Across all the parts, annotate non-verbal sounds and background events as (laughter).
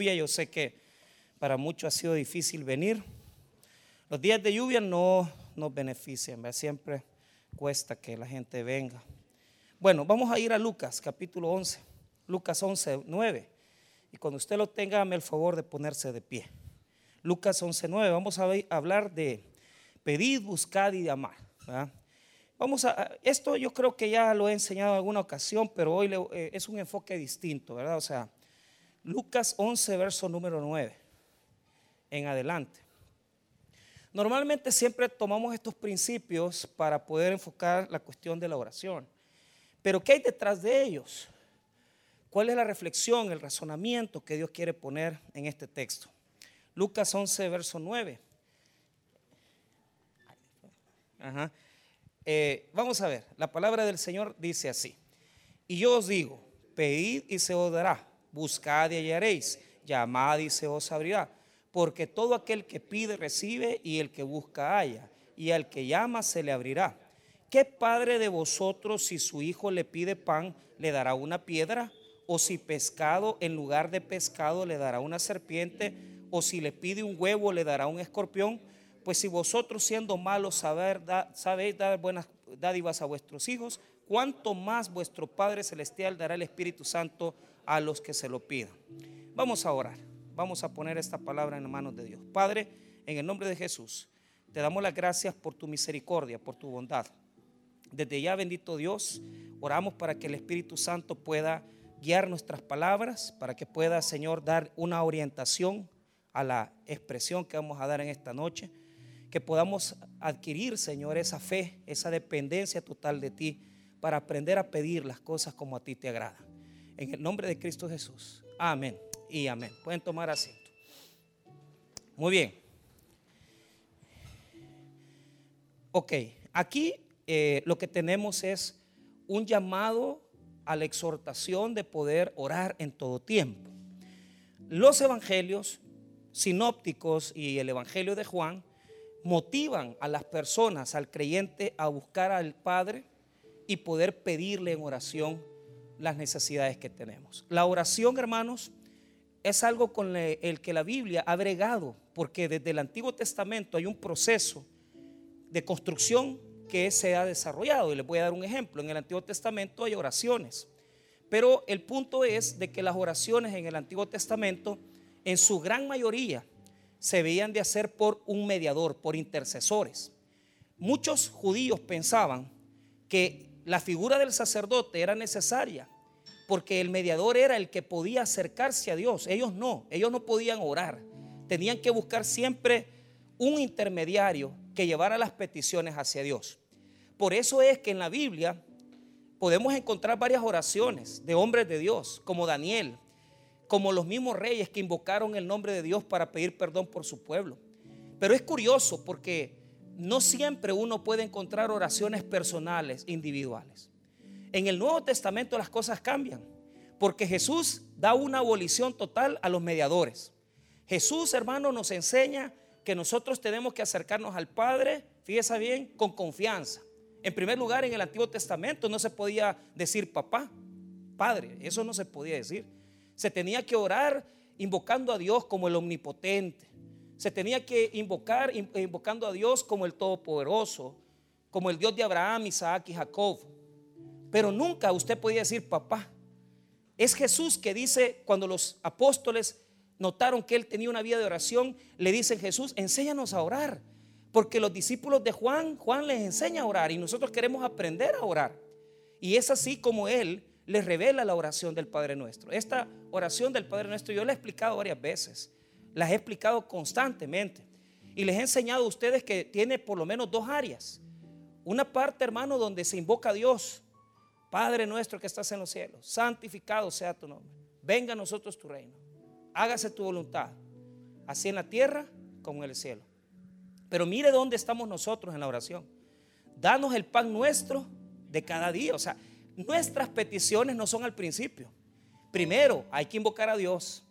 Yo sé que para muchos ha sido difícil venir. Los días de lluvia no nos benefician, siempre cuesta que la gente venga. Bueno, vamos a ir a Lucas capítulo 11, Lucas 11, 9. Y cuando usted lo tenga, dame el favor de ponerse de pie. Lucas 11, 9. Vamos a hablar de pedir, buscar y amar. Vamos a, esto yo creo que ya lo he enseñado en alguna ocasión, pero hoy eh, es un enfoque distinto, ¿verdad? O sea, Lucas 11, verso número 9, en adelante. Normalmente siempre tomamos estos principios para poder enfocar la cuestión de la oración. Pero ¿qué hay detrás de ellos? ¿Cuál es la reflexión, el razonamiento que Dios quiere poner en este texto? Lucas 11, verso 9. Eh, vamos a ver, la palabra del Señor dice así. Y yo os digo, pedid y se os dará buscad y hallaréis, llamad y se os abrirá. Porque todo aquel que pide recibe y el que busca halla, y al que llama se le abrirá. ¿Qué padre de vosotros si su hijo le pide pan le dará una piedra? ¿O si pescado en lugar de pescado le dará una serpiente? ¿O si le pide un huevo le dará un escorpión? Pues si vosotros siendo malos sabéis dar buenas dádivas a vuestros hijos, ¿cuánto más vuestro Padre Celestial dará el Espíritu Santo a los que se lo pidan. Vamos a orar. Vamos a poner esta palabra en manos de Dios. Padre, en el nombre de Jesús, te damos las gracias por tu misericordia, por tu bondad. Desde ya, bendito Dios, oramos para que el Espíritu Santo pueda guiar nuestras palabras, para que pueda, Señor, dar una orientación a la expresión que vamos a dar en esta noche, que podamos adquirir, Señor, esa fe, esa dependencia total de ti, para aprender a pedir las cosas como a ti te agrada. En el nombre de Cristo Jesús. Amén y amén. Pueden tomar asiento. Muy bien. Ok, aquí eh, lo que tenemos es un llamado a la exhortación de poder orar en todo tiempo. Los evangelios sinópticos y el evangelio de Juan motivan a las personas, al creyente, a buscar al Padre y poder pedirle en oración las necesidades que tenemos. La oración, hermanos, es algo con el que la Biblia ha bregado, porque desde el Antiguo Testamento hay un proceso de construcción que se ha desarrollado. Y les voy a dar un ejemplo. En el Antiguo Testamento hay oraciones, pero el punto es de que las oraciones en el Antiguo Testamento, en su gran mayoría, se veían de hacer por un mediador, por intercesores. Muchos judíos pensaban que la figura del sacerdote era necesaria porque el mediador era el que podía acercarse a Dios. Ellos no, ellos no podían orar. Tenían que buscar siempre un intermediario que llevara las peticiones hacia Dios. Por eso es que en la Biblia podemos encontrar varias oraciones de hombres de Dios, como Daniel, como los mismos reyes que invocaron el nombre de Dios para pedir perdón por su pueblo. Pero es curioso porque no siempre uno puede encontrar oraciones personales, individuales. En el Nuevo Testamento las cosas cambian, porque Jesús da una abolición total a los mediadores. Jesús, hermano, nos enseña que nosotros tenemos que acercarnos al Padre, fíjese bien, con confianza. En primer lugar, en el Antiguo Testamento no se podía decir papá, padre, eso no se podía decir. Se tenía que orar invocando a Dios como el omnipotente, se tenía que invocar invocando a Dios como el Todopoderoso, como el Dios de Abraham, Isaac y Jacob. Pero nunca usted podía decir papá. Es Jesús que dice, cuando los apóstoles notaron que él tenía una vida de oración, le dicen Jesús, enséñanos a orar. Porque los discípulos de Juan, Juan les enseña a orar y nosotros queremos aprender a orar. Y es así como él les revela la oración del Padre Nuestro. Esta oración del Padre Nuestro yo la he explicado varias veces. Las he explicado constantemente. Y les he enseñado a ustedes que tiene por lo menos dos áreas. Una parte, hermano, donde se invoca a Dios. Padre nuestro que estás en los cielos, santificado sea tu nombre. Venga a nosotros tu reino. Hágase tu voluntad. Así en la tierra como en el cielo. Pero mire dónde estamos nosotros en la oración. Danos el pan nuestro de cada día. O sea, nuestras peticiones no son al principio. Primero hay que invocar a Dios.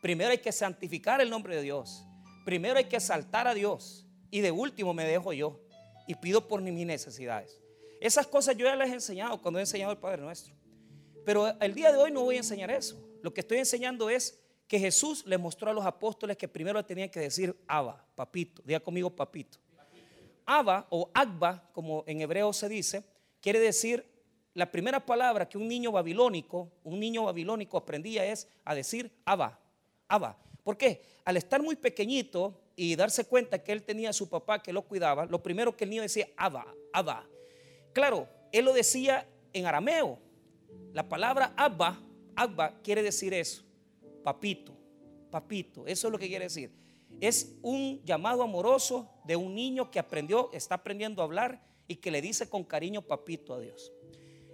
Primero hay que santificar el nombre de Dios. Primero hay que saltar a Dios. Y de último me dejo yo y pido por mis necesidades. Esas cosas yo ya les he enseñado cuando he enseñado el Padre Nuestro. Pero el día de hoy no voy a enseñar eso. Lo que estoy enseñando es que Jesús le mostró a los apóstoles que primero tenían que decir Abba, papito. Diga conmigo, papito. Abba o Agba, como en hebreo se dice, quiere decir la primera palabra que un niño babilónico, un niño babilónico aprendía es a decir Abba, Abba. ¿Por qué? Al estar muy pequeñito y darse cuenta que él tenía a su papá que lo cuidaba, lo primero que el niño decía Abba, Abba. Claro, él lo decía en arameo. La palabra Abba, Abba quiere decir eso papito, papito, eso es lo que quiere decir. Es un llamado amoroso de un niño que aprendió, está aprendiendo a hablar y que le dice con cariño papito a Dios.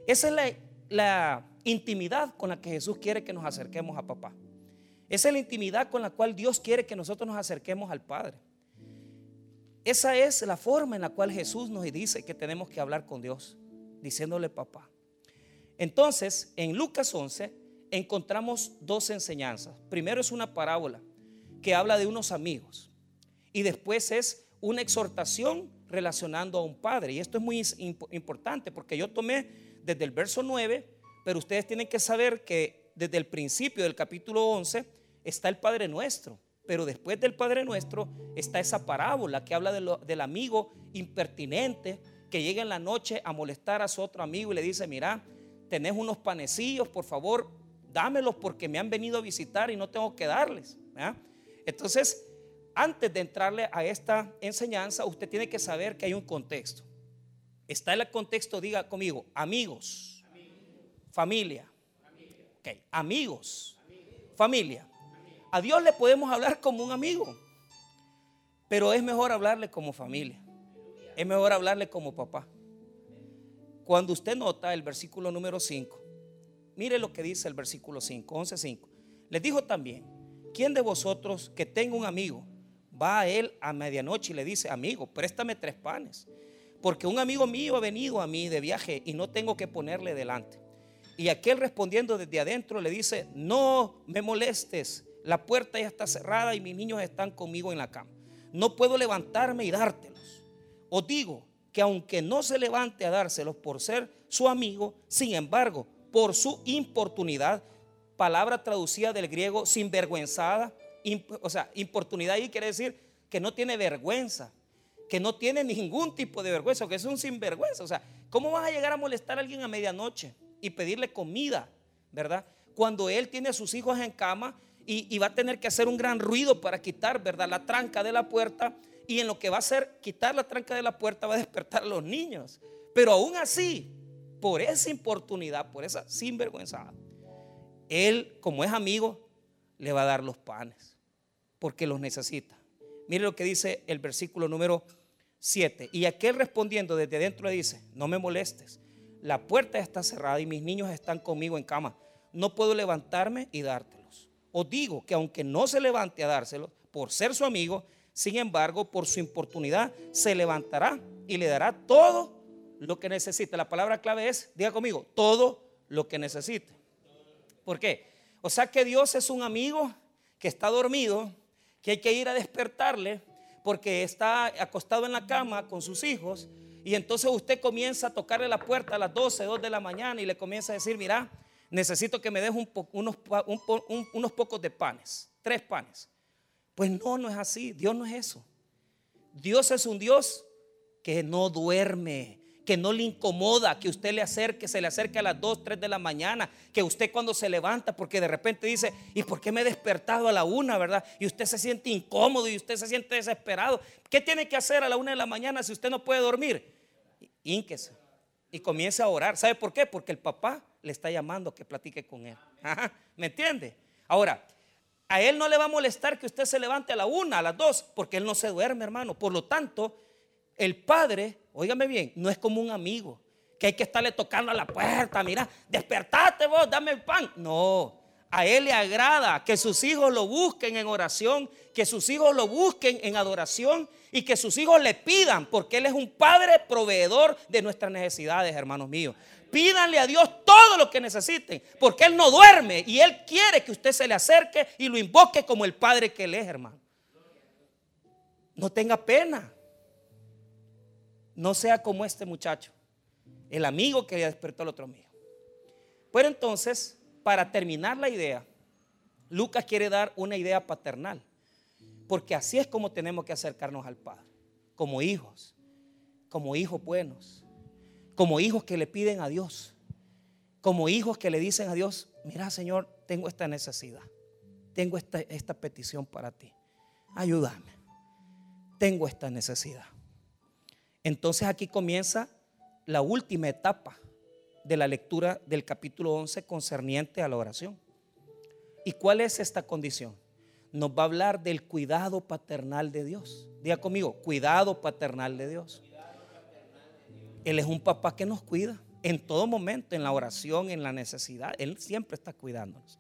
Esa es la, la intimidad con la que Jesús quiere que nos acerquemos a papá. Esa es la intimidad con la cual Dios quiere que nosotros nos acerquemos al Padre. Esa es la forma en la cual Jesús nos dice que tenemos que hablar con Dios, diciéndole papá. Entonces, en Lucas 11, encontramos dos enseñanzas. Primero es una parábola que habla de unos amigos y después es una exhortación relacionando a un padre. Y esto es muy importante porque yo tomé desde el verso 9, pero ustedes tienen que saber que desde el principio del capítulo 11 está el Padre Nuestro. Pero después del Padre Nuestro está esa parábola que habla del amigo impertinente que llega en la noche a molestar a su otro amigo y le dice, mira, tenés unos panecillos, por favor, dámelos porque me han venido a visitar y no tengo que darles. Entonces, antes de entrarle a esta enseñanza, usted tiene que saber que hay un contexto. Está el contexto, diga conmigo, amigos, familia. amigos, familia. A Dios le podemos hablar como un amigo, pero es mejor hablarle como familia. Es mejor hablarle como papá. Cuando usted nota el versículo número 5, Mire lo que dice el versículo 5, 11.5. Les dijo también, ¿quién de vosotros que tenga un amigo va a él a medianoche y le dice, amigo, préstame tres panes? Porque un amigo mío ha venido a mí de viaje y no tengo que ponerle delante. Y aquel respondiendo desde adentro le dice, no me molestes, la puerta ya está cerrada y mis niños están conmigo en la cama. No puedo levantarme y dártelos. Os digo que aunque no se levante a dárselos por ser su amigo, sin embargo, por su importunidad, palabra traducida del griego sinvergüenzada, o sea, importunidad ahí quiere decir que no tiene vergüenza, que no tiene ningún tipo de vergüenza, que es un sinvergüenza. O sea, ¿cómo vas a llegar a molestar a alguien a medianoche y pedirle comida, verdad? Cuando él tiene a sus hijos en cama y, va a tener que hacer un gran ruido para quitar, ¿verdad? La tranca de la puerta y en lo que va a hacer quitar la tranca de la puerta va a despertar a los niños. Pero aún así, por esa importunidad, por esa sinvergüenza, él, como es amigo, le va a dar los panes, porque los necesita. Mire lo que dice el versículo número 7. Y aquel respondiendo desde dentro le dice, no me molestes, la puerta está cerrada y mis niños están conmigo en cama, no puedo levantarme y dártelos. Os digo que aunque no se levante a dárselos, por ser su amigo, sin embargo, por su importunidad, se levantará y le dará todo lo que necesite. La palabra clave es, diga conmigo, todo lo que necesite. ¿Por qué? O sea que Dios es un amigo que está dormido, que hay que ir a despertarle porque está acostado en la cama con sus hijos y entonces usted comienza a tocarle la puerta a las 12, 2 de la mañana y le comienza a decir, mira, necesito que me des unos, unos pocos de panes, tres panes. Pues no, no es así, Dios no es eso. Dios es un Dios que no duerme, que no le incomoda que usted le acerque, se le acerque a las 2, 3 de la mañana, que usted cuando se levanta, porque de repente dice, ¿y por qué me he despertado a la una, verdad? Y usted se siente incómodo y usted se siente desesperado. ¿Qué tiene que hacer a la una de la mañana si usted no puede dormir? Ínquese y comience a orar. ¿Sabe por qué? Porque el papá le está llamando que platique con él. ¿Me entiende? Ahora, a él no le va a molestar que usted se levante a la una, a las dos, porque él no se duerme, hermano. Por lo tanto, el padre, óigame bien, no es como un amigo que hay que estarle tocando a la puerta, mira, despertate vos, dame el pan. No, a él le agrada que sus hijos lo busquen en oración, que sus hijos lo busquen en adoración y que sus hijos le pidan, porque él es un padre proveedor de nuestras necesidades, hermanos míos. Pídanle a Dios todo lo que necesiten, porque Él no duerme y Él quiere que usted se le acerque y lo invoque como el Padre que Él es, hermano. No tenga pena. No sea como este muchacho, el amigo que despertó al otro amigo. Pero entonces, para terminar la idea, Lucas quiere dar una idea paternal, porque así es como tenemos que acercarnos al Padre, como hijos, como hijos buenos, como hijos que le piden a Dios, como hijos que le dicen a Dios, mira Señor, tengo esta necesidad, tengo esta, esta petición para ti, ayúdame, tengo esta necesidad. Entonces aquí comienza la última etapa de la lectura del capítulo 11 concerniente a la oración. ¿Y cuál es esta condición? Nos va a hablar del cuidado paternal de Dios. Diga conmigo, cuidado paternal de Dios. Él es un papá que nos cuida en todo momento, en la oración, en la necesidad. Él siempre está cuidándonos.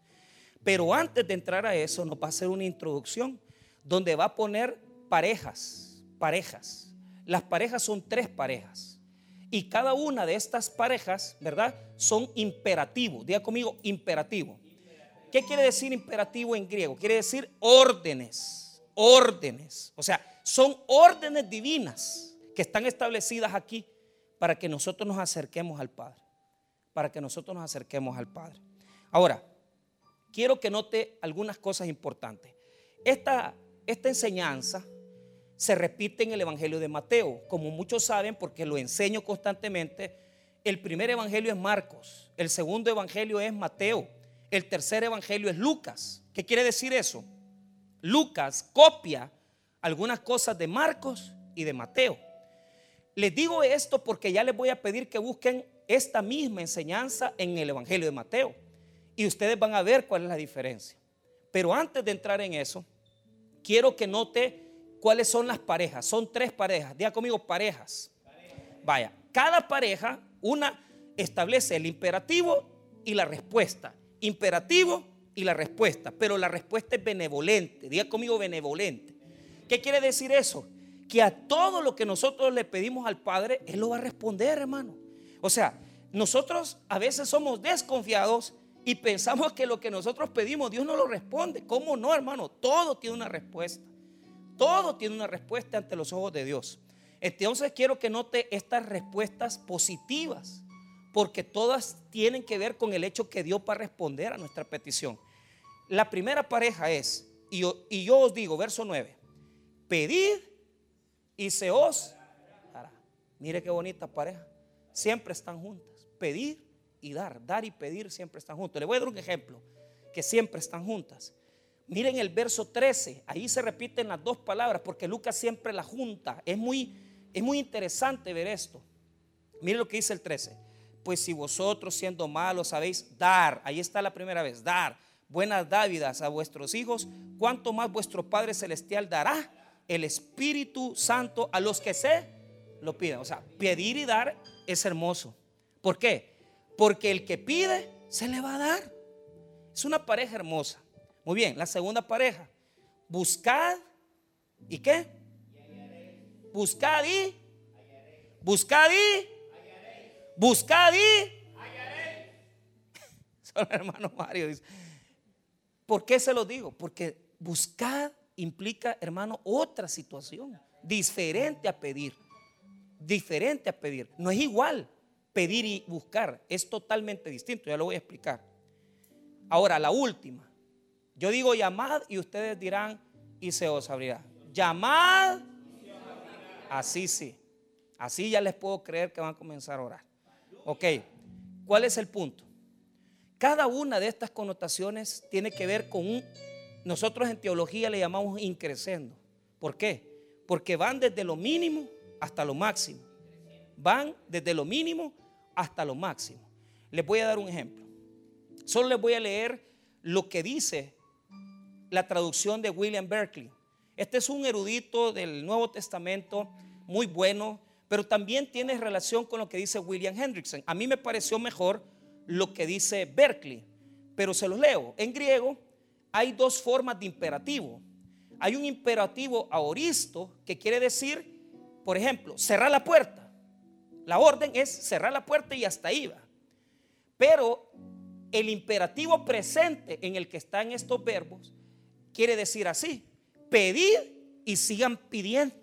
Pero antes de entrar a eso, nos va a hacer una introducción donde va a poner parejas, parejas. Las parejas son tres parejas. Y cada una de estas parejas, ¿verdad? Son imperativos. Diga conmigo, imperativo. ¿Qué quiere decir imperativo en griego? Quiere decir órdenes, órdenes. O sea, son órdenes divinas que están establecidas aquí para que nosotros nos acerquemos al Padre. Para que nosotros nos acerquemos al Padre. Ahora, quiero que note algunas cosas importantes. Esta, esta enseñanza se repite en el Evangelio de Mateo. Como muchos saben, porque lo enseño constantemente, el primer Evangelio es Marcos, el segundo Evangelio es Mateo el tercer evangelio es Lucas. ¿Qué quiere decir eso? Lucas copia algunas cosas de Marcos y de Mateo. Les digo esto porque ya les voy a pedir que busquen esta misma enseñanza en el Evangelio de Mateo. Y ustedes van a ver cuál es la diferencia. Pero antes de entrar en eso, quiero que note cuáles son las parejas. Son tres parejas. Diga conmigo parejas. Vaya, cada pareja, una establece el imperativo y la respuesta imperativo y la respuesta, pero la respuesta es benevolente. Diga conmigo benevolente. ¿Qué quiere decir eso? Que a todo lo que nosotros le pedimos al Padre, Él lo va a responder, hermano. O sea, nosotros a veces somos desconfiados y pensamos que lo que nosotros pedimos Dios no lo responde. ¿Cómo no, hermano? Todo tiene una respuesta. Todo tiene una respuesta ante los ojos de Dios. Entonces quiero que note estas respuestas positivas porque todas tienen que ver con el hecho que Dios va a responder a nuestra petición. La primera pareja es, y yo, os digo, verso 9, pedid y se os dará. Mire qué bonita pareja. Siempre están juntas. Pedir y dar, dar y pedir siempre están juntos. Le voy a dar un ejemplo, que siempre están juntas. Miren el verso 13, ahí se repiten las dos palabras porque Lucas siempre la junta. Es muy, es muy interesante ver esto. Miren lo que dice el 13 pues si vosotros siendo malos sabéis dar, ahí está la primera vez, dar buenas dávidas a vuestros hijos, ¿cuánto más vuestro Padre Celestial dará el Espíritu Santo a los que se lo piden? O sea, pedir y dar es hermoso. ¿Por qué? Porque el que pide se le va a dar. Es una pareja hermosa. Muy bien, la segunda pareja. Buscad y qué? Buscad y buscad y Buscad y (laughs) Son hermano Mario. Dice. ¿Por qué se lo digo? Porque buscar implica, hermano, otra situación. Diferente a pedir. Diferente a pedir. No es igual pedir y buscar. Es totalmente distinto. Ya lo voy a explicar. Ahora, la última. Yo digo llamad y ustedes dirán y se os abrirá. Llamad. Así sí. Así ya les puedo creer que van a comenzar a orar. Ok, ¿cuál es el punto? Cada una de estas connotaciones tiene que ver con un, nosotros en teología le llamamos increscendo. ¿Por qué? Porque van desde lo mínimo hasta lo máximo. Van desde lo mínimo hasta lo máximo. Les voy a dar un ejemplo. Solo les voy a leer lo que dice la traducción de William Berkeley. Este es un erudito del Nuevo Testamento muy bueno pero también tiene relación con lo que dice William Hendrickson. A mí me pareció mejor lo que dice Berkeley, pero se los leo. En griego hay dos formas de imperativo. Hay un imperativo aoristo que quiere decir, por ejemplo, cerrar la puerta. La orden es cerrar la puerta y hasta ahí va. Pero el imperativo presente en el que están estos verbos quiere decir así, pedir y sigan pidiendo.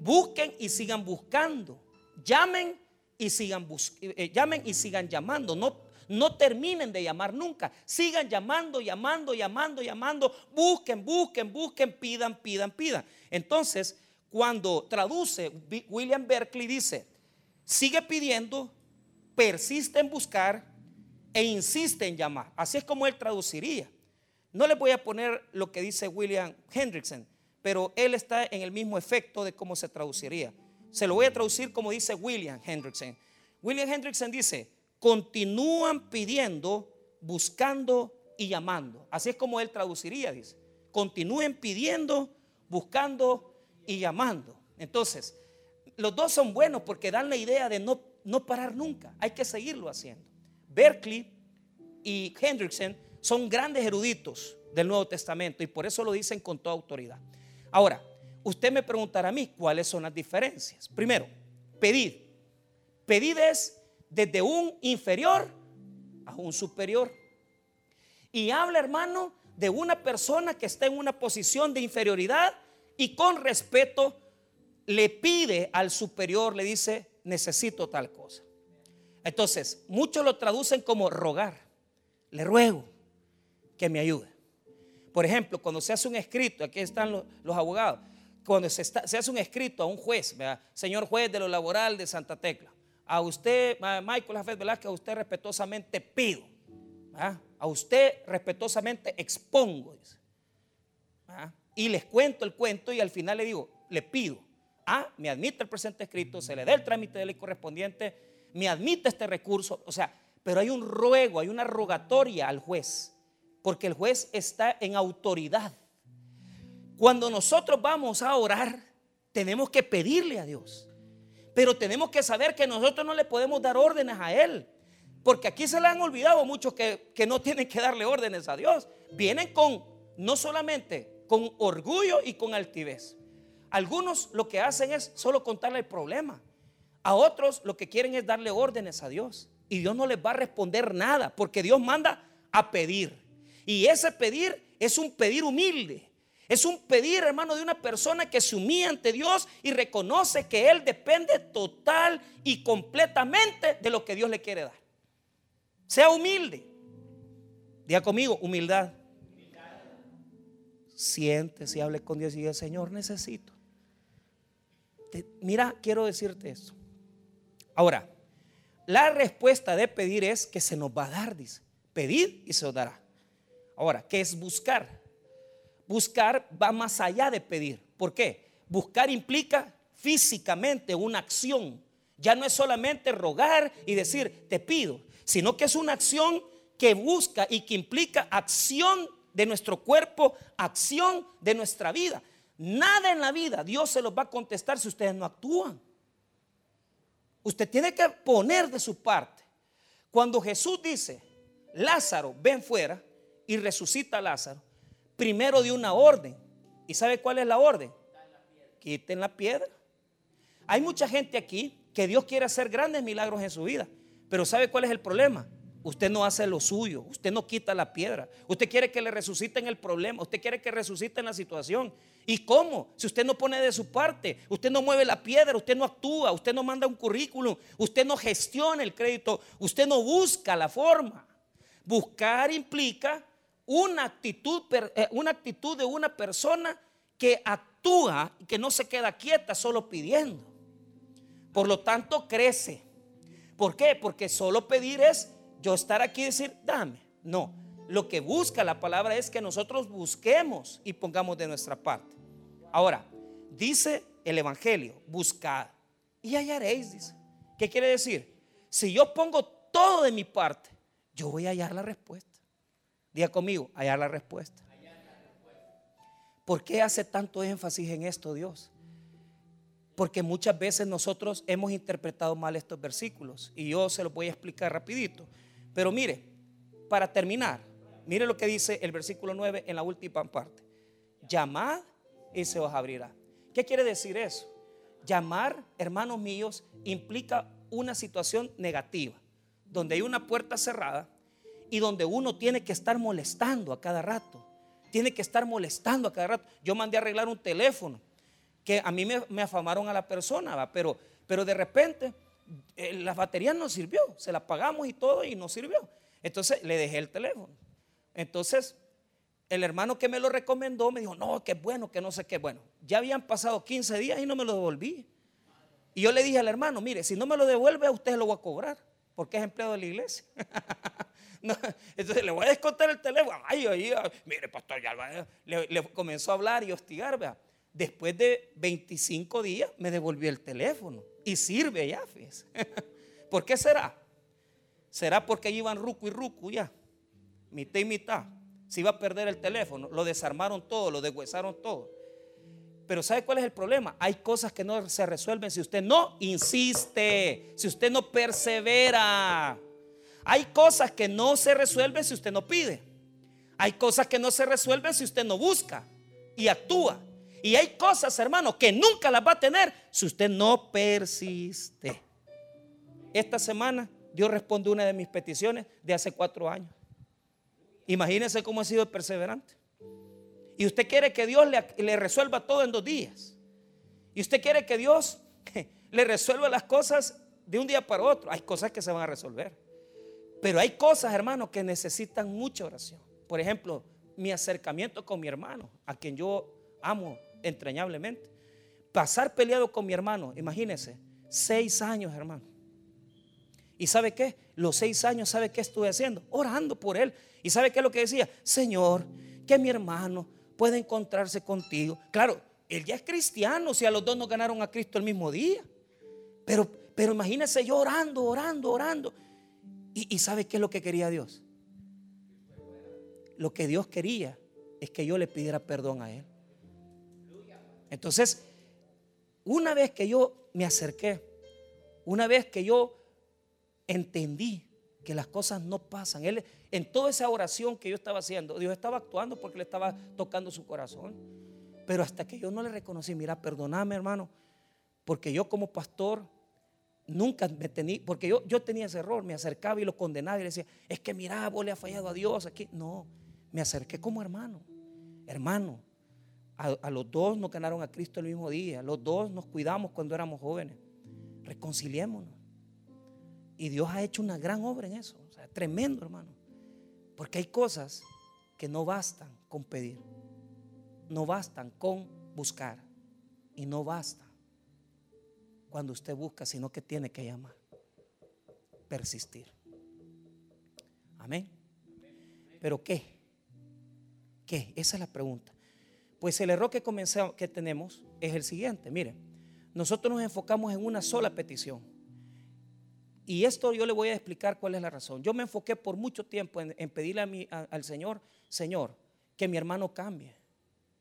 Busquen y sigan buscando. Llamen y sigan, eh, llamen y sigan llamando. No, no terminen de llamar nunca. Sigan llamando, llamando, llamando, llamando. Busquen, busquen, busquen, pidan, pidan, pidan. Entonces, cuando traduce, William Berkeley dice, sigue pidiendo, persiste en buscar e insiste en llamar. Así es como él traduciría. No le voy a poner lo que dice William Hendrickson, pero él está en el mismo efecto de cómo se traduciría. Se lo voy a traducir como dice William Hendrickson. William Hendrickson dice, continúan pidiendo, buscando y llamando. Así es como él traduciría, dice. Continúen pidiendo, buscando y llamando. Entonces, los dos son buenos porque dan la idea de no, no parar nunca. Hay que seguirlo haciendo. Berkeley y Hendrickson son grandes eruditos del Nuevo Testamento y por eso lo dicen con toda autoridad. Ahora, usted me preguntará a mí cuáles son las diferencias. Primero, pedir. Pedir es desde un inferior a un superior. Y habla, hermano, de una persona que está en una posición de inferioridad y con respeto le pide al superior, le dice, necesito tal cosa. Entonces, muchos lo traducen como rogar. Le ruego que me ayude. Por ejemplo, cuando se hace un escrito, aquí están los, abogados, cuando se, hace un escrito a un juez, señor juez de lo laboral de Santa Tecla, a usted, Michael Jafet Velázquez, a usted respetuosamente pido, a usted respetuosamente expongo, y les cuento el cuento y al final le digo, le pido, ah, me admite el presente escrito, se le da el trámite de ley correspondiente, me admite este recurso, o sea, pero hay un ruego, hay una rogatoria al juez, porque el juez está en autoridad. Cuando nosotros vamos a orar, tenemos que pedirle a Dios, pero tenemos que saber que nosotros no le podemos dar órdenes a Él. Porque aquí se le han olvidado muchos que, que no tienen que darle órdenes a Dios. Vienen con no solamente con orgullo y con altivez. Algunos lo que hacen es solo contarle el problema. A otros lo que quieren es darle órdenes a Dios. Y Dios no les va a responder nada, porque Dios manda a pedir. Y ese pedir es un pedir humilde. Es un pedir, hermano, de una persona que se humilla ante Dios y reconoce que Él depende total y completamente de lo que Dios le quiere dar. Sea humilde. Diga conmigo, humildad siéntese y hable con Dios y diga, Señor, necesito. mira, quiero decirte eso. Ahora, la respuesta de pedir es que se nos va a dar, dice. Pedir y se os dará. Ahora, ¿qué es buscar? Buscar va más allá de pedir. ¿Por qué? Buscar implica físicamente una acción. Ya no es solamente rogar y decir, te pido, sino que es una acción que busca y que implica acción de nuestro cuerpo, acción de nuestra vida. Nada en la vida Dios se los va a contestar si ustedes no actúan. Usted tiene que poner de su parte. Cuando Jesús dice, Lázaro, ven fuera y resucita a Lázaro, primero dio una orden. ¿Y sabe cuál es la orden? Quiten la piedra. Hay mucha gente aquí que Dios quiere hacer grandes milagros en su vida, pero ¿sabe cuál es el problema? Usted no hace lo suyo, usted no quita la piedra. Usted quiere que le resuciten el problema, usted quiere que resuciten la situación. ¿Y cómo? Si usted no pone de su parte, usted no mueve la piedra, usted no actúa, usted no manda un currículum, usted no gestiona el crédito, usted no busca la forma. Buscar implica una actitud, eh, una actitud de una persona que actúa y que no se queda quieta solo pidiendo. Por lo tanto, crece. ¿Por qué? Porque solo pedir es yo estar aquí y decir, dame. No, lo que busca la palabra es que nosotros busquemos y pongamos de nuestra parte. Ahora, dice el Evangelio, buscad y hallaréis. ¿Qué quiere decir? Si yo pongo todo de mi parte, yo voy a hallar la respuesta. Diga conmigo, hallar la respuesta. ¿Por qué hace tanto énfasis en esto Dios? Porque muchas veces nosotros hemos interpretado mal estos versículos y yo se los voy a explicar rapidito. Pero mire, para terminar, mire lo que dice el versículo 9 en la última parte. Llamad y se os abrirá. ¿Qué quiere decir eso? Llamar, hermanos míos, implica una situación negativa, donde hay una puerta cerrada y donde uno tiene que estar molestando a cada rato. Tiene que estar molestando a cada rato. Yo mandé a arreglar un teléfono que a mí me, afamaron a la persona, pero, pero de repente eh, la batería no sirvió, se la pagamos y todo y no sirvió. Entonces le dejé el teléfono. Entonces, el hermano que me lo recomendó me dijo, no, que bueno, que no sé qué. Bueno, ya habían pasado 15 días y no me lo devolví. Y yo le dije al hermano, mire, si no me lo devuelve, a usted lo voy a cobrar, porque es empleado de la iglesia. (laughs) (laughs) entonces le voy a descontar el teléfono. Ay, ay, mire, pastor, ya le, le, comenzó a hablar y hostigar. ¿vea? Después de 25 días me devolvió el teléfono y sirve ya. (laughs) ¿Por qué será? ¿Será porque iban ruco y ruco ya? Mitad y mitad. Se iba a perder el teléfono. Lo desarmaron todo, lo deshuesaron todo. Pero ¿sabe cuál es el problema? Hay cosas que no se resuelven si usted no insiste, si usted no persevera. Hay cosas que no se resuelven si usted no pide. Hay cosas que no se resuelven si usted no busca y actúa. Y hay cosas, hermano, que nunca las va a tener si usted no persiste. Esta semana Dios respondió una de mis peticiones de hace cuatro años. Imagínense cómo ha sido perseverante. Y usted quiere que Dios le, resuelva todo en dos días. Y usted quiere que Dios (laughs) le resuelva las cosas de un día para otro. Hay cosas que se van a resolver. Pero hay cosas, hermano, que necesitan mucha oración. Por ejemplo, mi acercamiento con mi hermano, a quien yo amo entrañablemente. Pasar peleado con mi hermano, imagínense, seis años, hermano. ¿Y sabe qué? Los seis años, ¿sabe qué estuve haciendo? Orando por él. ¿Y sabe qué es lo que decía? Señor, que mi hermano puede encontrarse contigo. Claro, él ya es cristiano, si a los dos nos ganaron a Cristo el mismo día. Pero, pero imagínese yo orando, orando, orando. ¿Y, y sabe qué es lo que quería Dios? Lo que Dios quería es que yo le pidiera perdón a él. Entonces, una vez que yo me acerqué, una vez que yo entendí que las cosas no pasan. Él, en toda esa oración que yo estaba haciendo, Dios estaba actuando porque le estaba tocando su corazón. Pero hasta que yo no le reconocí, mira, perdóname hermano, porque yo como pastor nunca me tenía, porque yo, yo tenía ese error, me acercaba y lo condenaba y le decía, es que mira, vos le has fallado a Dios aquí. No, me acerqué como hermano, hermano. A, a los dos nos ganaron a Cristo el mismo día, los dos nos cuidamos cuando éramos jóvenes. Reconciliémonos. Y Dios ha hecho una gran obra en eso. O sea, tremendo, hermano. Porque hay cosas que no bastan con pedir. No bastan con buscar. Y no basta cuando usted busca, sino que tiene que llamar. Persistir. Amén. Pero ¿qué? ¿Qué? Esa es la pregunta. Pues el error que, que tenemos es el siguiente. Mire, nosotros nos enfocamos en una sola petición y esto yo le voy a explicar cuál es la razón. Yo me enfoqué por mucho tiempo en, pedirle al Señor, Señor, que mi hermano cambie,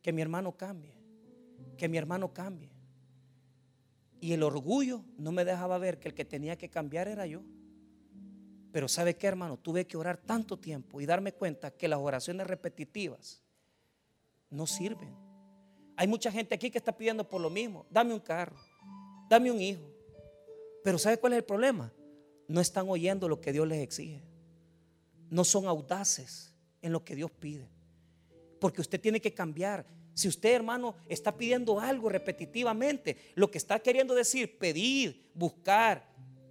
que mi hermano cambie, que mi hermano cambie. Y el orgullo no me dejaba ver que el que tenía que cambiar era yo. Pero ¿sabe qué, hermano? Tuve que orar tanto tiempo y darme cuenta que las oraciones repetitivas no sirven. Hay mucha gente aquí que está pidiendo por lo mismo. Dame un carro, dame un hijo. Pero ¿sabe cuál es el problema? no están oyendo lo que Dios les exige. No son audaces en lo que Dios pide. Porque usted tiene que cambiar. Si usted, hermano, está pidiendo algo repetitivamente, lo que está queriendo decir, pedir, buscar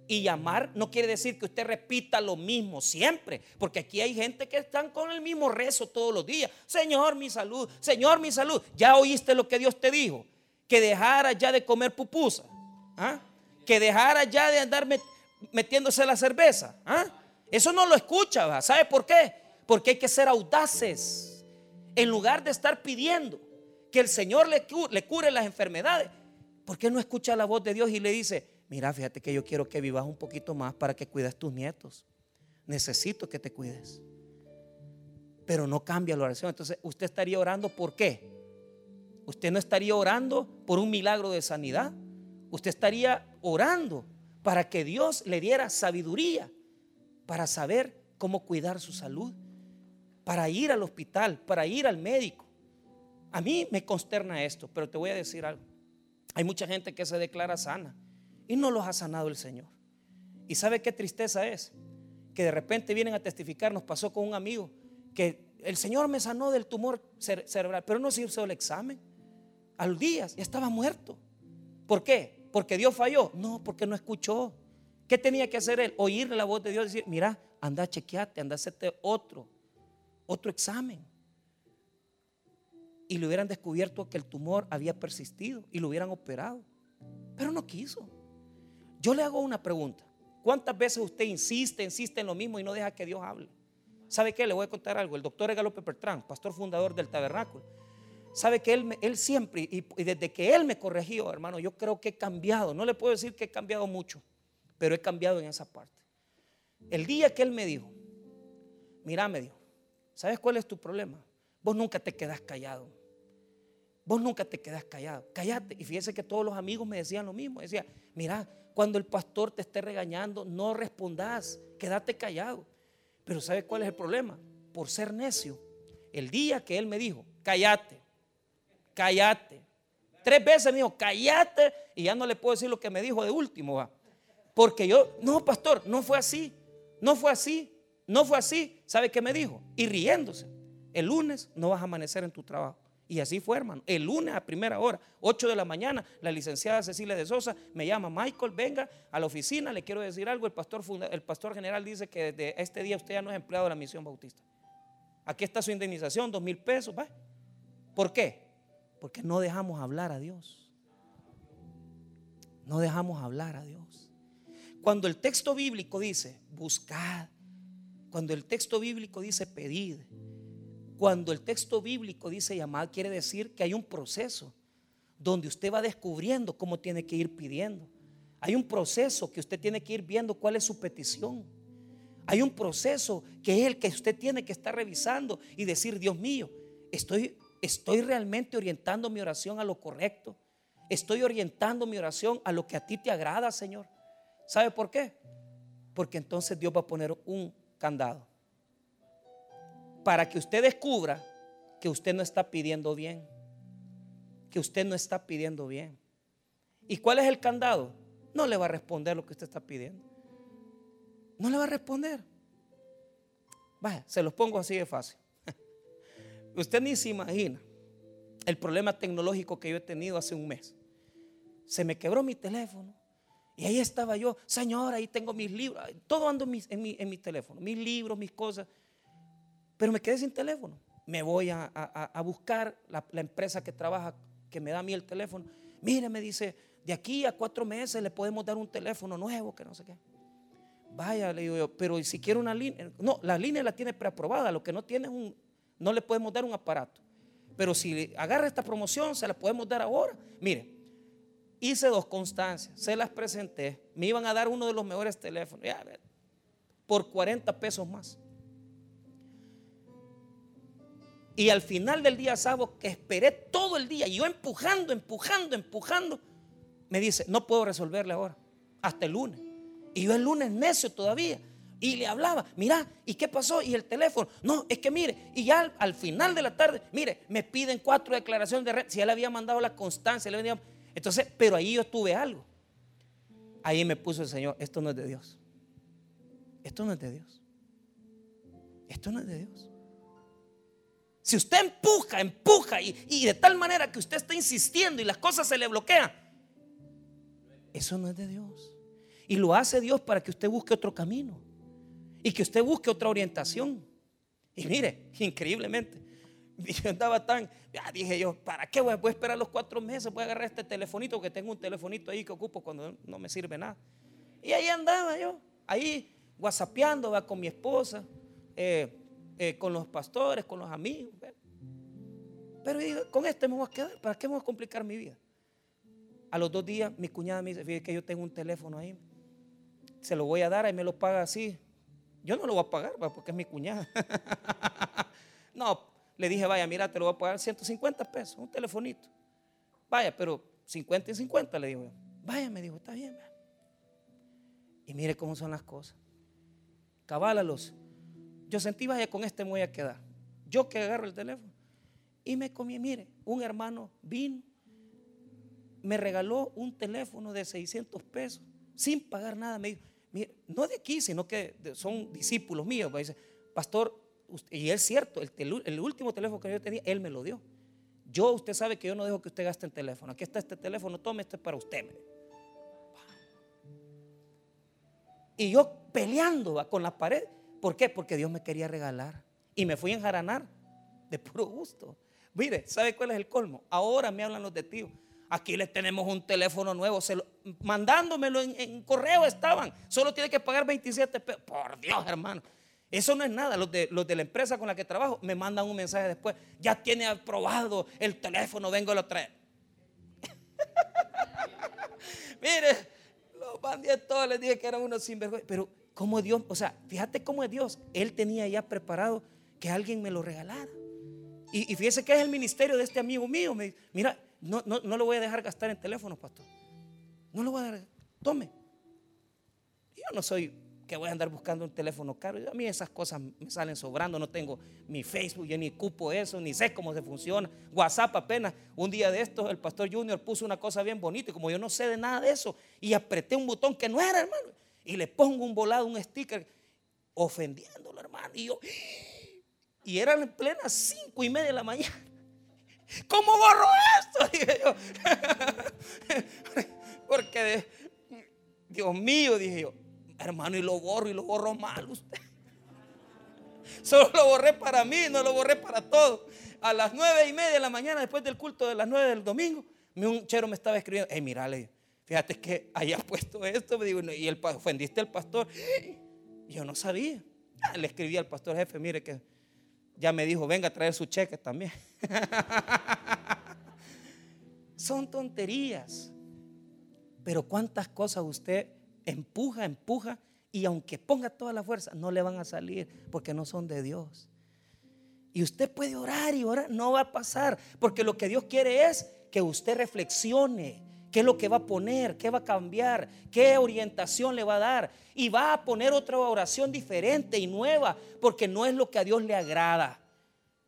y llamar, no quiere decir que usted repita lo mismo siempre. Porque aquí hay gente que están con el mismo rezo todos los días. Señor, mi salud, Señor, mi salud. Ya oíste lo que Dios te dijo. Que dejara ya de comer pupusa. ¿ah? Que dejara ya de andarme metiéndose la cerveza. ¿ah? Eso no lo escucha, ¿sabe por qué? Porque hay que ser audaces. En lugar de estar pidiendo que el Señor le cure, las enfermedades, ¿por qué no escucha la voz de Dios y le dice, mira, fíjate que yo quiero que vivas un poquito más para que cuides tus nietos? Necesito que te cuides. Pero no cambia la oración. Entonces, usted estaría orando por qué? Usted no estaría orando por un milagro de sanidad. Usted estaría orando para que Dios le diera sabiduría para saber cómo cuidar su salud, para ir al hospital, para ir al médico. A mí me consterna esto, pero te voy a decir algo. Hay mucha gente que se declara sana y no los ha sanado el Señor. ¿Y sabe qué tristeza es? Que de repente vienen a testificar, nos pasó con un amigo, que el Señor me sanó del tumor cerebral, pero no se hizo el examen. Al día ya estaba muerto. ¿Por qué? porque Dios falló. No, porque no escuchó. ¿Qué tenía que hacer él? Oír la voz de Dios y decir, mira, anda, chequeate, anda, hacerte otro, otro examen. Y le hubieran descubierto que el tumor había persistido y lo hubieran operado. Pero no quiso. Yo le hago una pregunta. ¿Cuántas veces usted insiste, insiste en lo mismo y no deja que Dios hable? ¿Sabe qué? Le voy a contar algo. El doctor Egalope Pertrán, pastor fundador del tabernáculo, sabe que él, él siempre, y, desde que él me corrigió, hermano, yo creo que he cambiado. No le puedo decir que he cambiado mucho, pero he cambiado en esa parte. El día que él me dijo, mira, me dijo, ¿sabes cuál es tu problema? Vos nunca te quedas callado. Vos nunca te quedas callado. Cállate. Y fíjese que todos los amigos me decían lo mismo. Decía, mira, cuando el pastor te esté regañando, no respondas. Quédate callado. Pero ¿sabe cuál es el problema? Por ser necio. El día que él me dijo, cállate, cállate. Tres veces me dijo, cállate. Y ya no le puedo decir lo que me dijo de último. ¿va? Porque yo, no, pastor, no fue así. No fue así. No fue así. ¿Sabe qué me dijo? Y riéndose. El lunes no vas a amanecer en tu trabajo. Y así fue, hermano. El lunes a primera hora, 8 de la mañana, la licenciada Cecilia de Sosa me llama, Michael, venga a la oficina, le quiero decir algo. El pastor, el pastor general dice que desde este día usted ya no es empleado de la misión bautista. Aquí está su indemnización, dos mil pesos. ¿va? ¿Por qué? Porque no dejamos hablar a Dios. No dejamos hablar a Dios. Cuando el texto bíblico dice, buscad. Cuando el texto bíblico dice, pedid cuando el texto bíblico dice llamar, quiere decir que hay un proceso donde usted va descubriendo cómo tiene que ir pidiendo. Hay un proceso que usted tiene que ir viendo cuál es su petición. Hay un proceso que es el que usted tiene que estar revisando y decir, Dios mío, estoy, estoy realmente orientando mi oración a lo correcto. Estoy orientando mi oración a lo que a ti te agrada, Señor. ¿Sabe por qué? Porque entonces Dios va a poner un candado para que usted descubra que usted no está pidiendo bien. Que usted no está pidiendo bien. ¿Y cuál es el candado? No le va a responder lo que usted está pidiendo. No le va a responder. Vaya, se los pongo así de fácil. (laughs) Usted ni se imagina el problema tecnológico que yo he tenido hace un mes. Se me quebró mi teléfono. Y ahí estaba yo, Señor, ahí tengo mis libros, todo ando en mi, en mi teléfono, mis libros, mis cosas. Pero me quedé sin teléfono. Me voy a, buscar la, empresa que trabaja, que me da a mí el teléfono. Mire, me dice, de aquí a cuatro meses le podemos dar un teléfono nuevo, que no sé qué. Vaya, le digo yo, pero si quiere una línea, no, la línea la tiene preaprobada, lo que no tiene es un, no le podemos dar un aparato. Pero si agarra esta promoción, se la podemos dar ahora. Mire, hice dos constancias, se las presenté, me iban a dar uno de los mejores teléfonos, por 40 pesos más. Y al final del día sábado, que esperé todo el día, y yo empujando, empujando, empujando, me dice, no puedo resolverle ahora, hasta el lunes. Y yo el lunes necio todavía. Y le hablaba, mira, ¿y qué pasó? Y el teléfono, no, es que mire, y ya al, final de la tarde, mire, me piden cuatro declaraciones de red, si él había mandado la constancia, le venía, entonces, pero ahí yo tuve algo. Ahí me puso el Señor, esto no es de Dios. Esto no es de Dios. Esto no es de Dios. Si usted empuja, empuja y, de tal manera que usted está insistiendo y las cosas se le bloquean, eso no es de Dios. Y lo hace Dios para que usted busque otro camino y que usted busque otra orientación. Y mire, increíblemente, (laughs) yo andaba tan, ya dije yo, ¿para qué voy a esperar los cuatro meses? Voy a agarrar este telefonito, que tengo un telefonito ahí que ocupo cuando no me sirve nada. Y ahí andaba yo, ahí whatsappeando va con mi esposa. Eh, eh, con los pastores, con los amigos. Pero con este me voy a quedar. ¿Para qué me voy a complicar mi vida? A los dos días mi cuñada me dice, fíjate que yo tengo un teléfono ahí. Se lo voy a dar, y me lo paga así. Yo no lo voy a pagar porque es mi cuñada. (laughs) no, le dije, vaya, mira, te lo voy a pagar 150 pesos, un telefonito. Vaya, pero 50 y 50, le digo Vaya, me dijo, está bien. Y mire cómo son las cosas. Cabálalos yo sentí, vaya, con este me voy a quedar. Yo que agarro el teléfono. Y me comí, mire, un hermano vino, me regaló un teléfono de 600 pesos, sin pagar nada. Me dijo, mire, no de aquí, sino que son discípulos míos. Me dice, pastor, y es cierto, el, último teléfono que yo tenía, él me lo dio. Yo, usted sabe que yo no dejo que usted gaste en teléfono. Aquí está este teléfono, tome este para usted. Y yo peleando con la pared ¿Por qué? Porque Dios me quería regalar. Y me fui a enjaranar de puro gusto. Mire, ¿sabe cuál es el colmo? Ahora me hablan los de tío. Aquí les tenemos un teléfono nuevo, mandándomelo en, correo estaban. Solo tiene que pagar 27 pesos. Por Dios, hermano. Eso no es nada. Los de, los de la empresa con la que trabajo me mandan un mensaje después. Ya tiene aprobado el teléfono, vengo a lo traer. (laughs) Mire, los bandidos todos les dije que eran unos sinvergüenza. Pero, como Dios, o sea, fíjate cómo es Dios. Él tenía ya preparado que alguien me lo regalara. Y, fíjese que es el ministerio de este amigo mío. Me mira, no, no, no lo voy a dejar gastar en teléfono, pastor. No lo voy a dar. Tome. Yo no soy que voy a andar buscando un teléfono caro. A mí esas cosas me salen sobrando. No tengo mi Facebook, yo ni cupo eso, ni sé cómo se funciona. WhatsApp apenas. Un día de estos, el pastor Junior puso una cosa bien bonita. Y como yo no sé de nada de eso, y apreté un botón que no era, hermano. Y le pongo un volado, un sticker, ofendiéndolo, hermano. Y yo, y eran en plena cinco y media de la mañana. (laughs) ¿Cómo borro esto? (laughs) Dije yo. (laughs) Porque, Dios mío, dije yo, hermano, y lo borro y lo borro mal usted. Solo lo borré para mí, no lo borré para todos. A las nueve y media de la mañana, después del culto de las nueve del domingo, un chero me estaba escribiendo, hey, mirale, fíjate que haya puesto esto, me digo, y el, ofendiste al pastor. Yo no sabía. Le escribí al pastor jefe, mire que ya me dijo, venga a traer su cheque también. (laughs) Son tonterías. Pero cuántas cosas usted empuja, empuja y aunque ponga toda la fuerza, no le van a salir porque no son de Dios. Y usted puede orar y orar, no va a pasar, porque lo que Dios quiere es que usted reflexione qué es lo que va a poner, qué va a cambiar, qué orientación le va a dar. Y va a poner otra oración diferente y nueva, porque no es lo que a Dios le agrada.